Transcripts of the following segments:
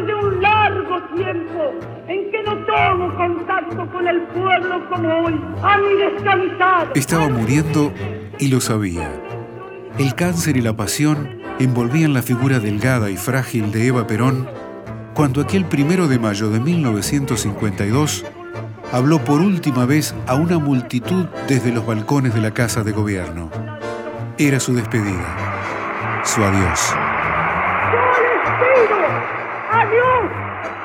de un largo tiempo en que no tomo contacto con el pueblo como hoy, a mi. Estaba muriendo y lo sabía. El cáncer y la pasión envolvían la figura delgada y frágil de Eva Perón cuando aquel primero de mayo de 1952 habló por última vez a una multitud desde los balcones de la Casa de Gobierno. Era su despedida, su adiós.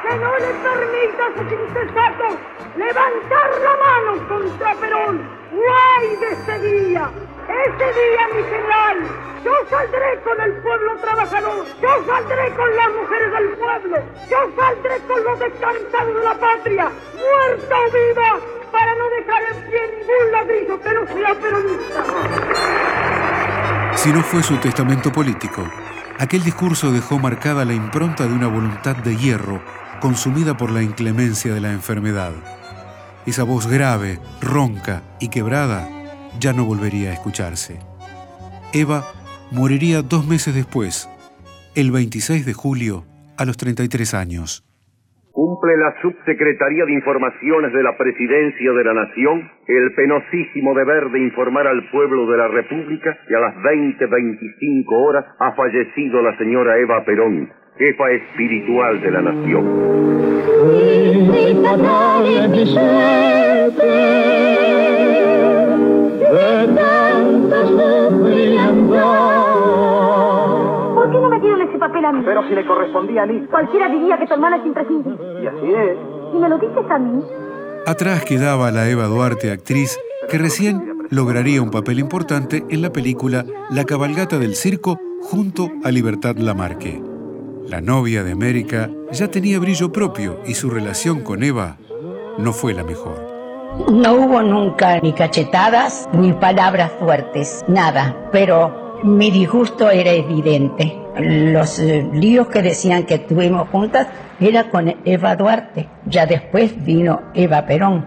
Que no le permita a sus incesatos levantar la mano contra Perón. ¡Guay de ese día! Ese día, mi general, yo saldré con el pueblo trabajador, yo saldré con las mujeres del pueblo, yo saldré con los descansados de la patria, muerta o viva, para no dejar en pie ningún ladrillo que no sea peronista. Si no fue su testamento político, aquel discurso dejó marcada la impronta de una voluntad de hierro consumida por la inclemencia de la enfermedad. Esa voz grave, ronca y quebrada ya no volvería a escucharse. Eva moriría dos meses después, el 26 de julio, a los 33 años. Cumple la Subsecretaría de Informaciones de la Presidencia de la Nación el penosísimo deber de informar al pueblo de la República que a las 20.25 horas ha fallecido la señora Eva Perón, jefa espiritual de la nación. A mí? Pero si le correspondía a mí. Cualquiera diría que tu hermana es imprescindible. Y así es. ¿Y me lo dices a mí? Atrás quedaba la Eva Duarte, actriz, que recién lograría un papel importante en la película La cabalgata del circo junto a Libertad Lamarque. La novia de América ya tenía brillo propio y su relación con Eva no fue la mejor. No hubo nunca ni cachetadas ni palabras fuertes, nada, pero mi disgusto era evidente. Los eh, líos que decían que tuvimos juntas era con Eva Duarte, ya después vino Eva Perón.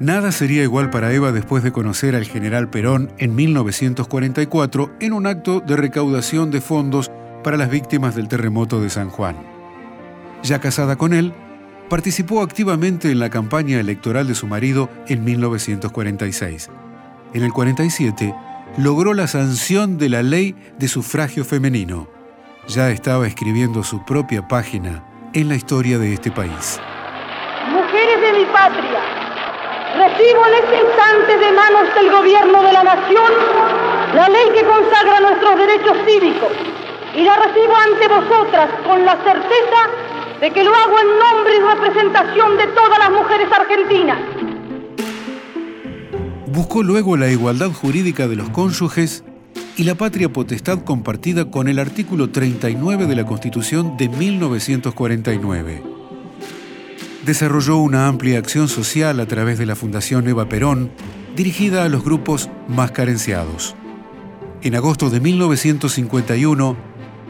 Nada sería igual para Eva después de conocer al general Perón en 1944 en un acto de recaudación de fondos para las víctimas del terremoto de San Juan. Ya casada con él, participó activamente en la campaña electoral de su marido en 1946. En el 47 logró la sanción de la ley de sufragio femenino. Ya estaba escribiendo su propia página en la historia de este país. Mujeres de mi patria, recibo en este instante de manos del gobierno de la nación la ley que consagra nuestros derechos cívicos y la recibo ante vosotras con la certeza de que lo hago en nombre y representación de todas las mujeres argentinas. Buscó luego la igualdad jurídica de los cónyuges y la patria potestad compartida con el artículo 39 de la Constitución de 1949. Desarrolló una amplia acción social a través de la Fundación Eva Perón, dirigida a los grupos más carenciados. En agosto de 1951,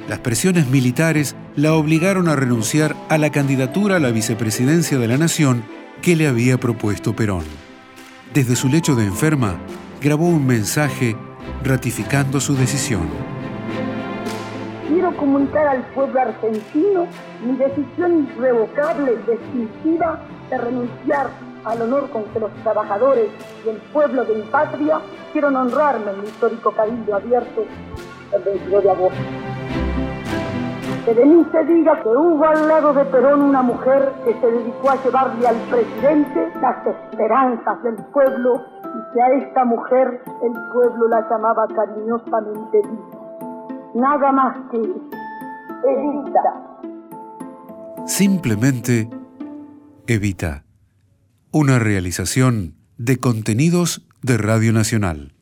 las presiones militares la obligaron a renunciar a la candidatura a la vicepresidencia de la Nación que le había propuesto Perón. Desde su lecho de enferma, grabó un mensaje ratificando su decisión. Quiero comunicar al pueblo argentino mi decisión irrevocable definitiva de renunciar al honor con que los trabajadores y el pueblo de mi patria quieren honrarme en mi histórico cabildo abierto el 22 de agosto. Que de mí se diga que hubo al lado de Perón una mujer que se dedicó a llevarle al presidente las esperanzas del pueblo y que a esta mujer el pueblo la llamaba cariñosamente Evita. Nada más que Evita. Simplemente Evita. Una realización de contenidos de Radio Nacional.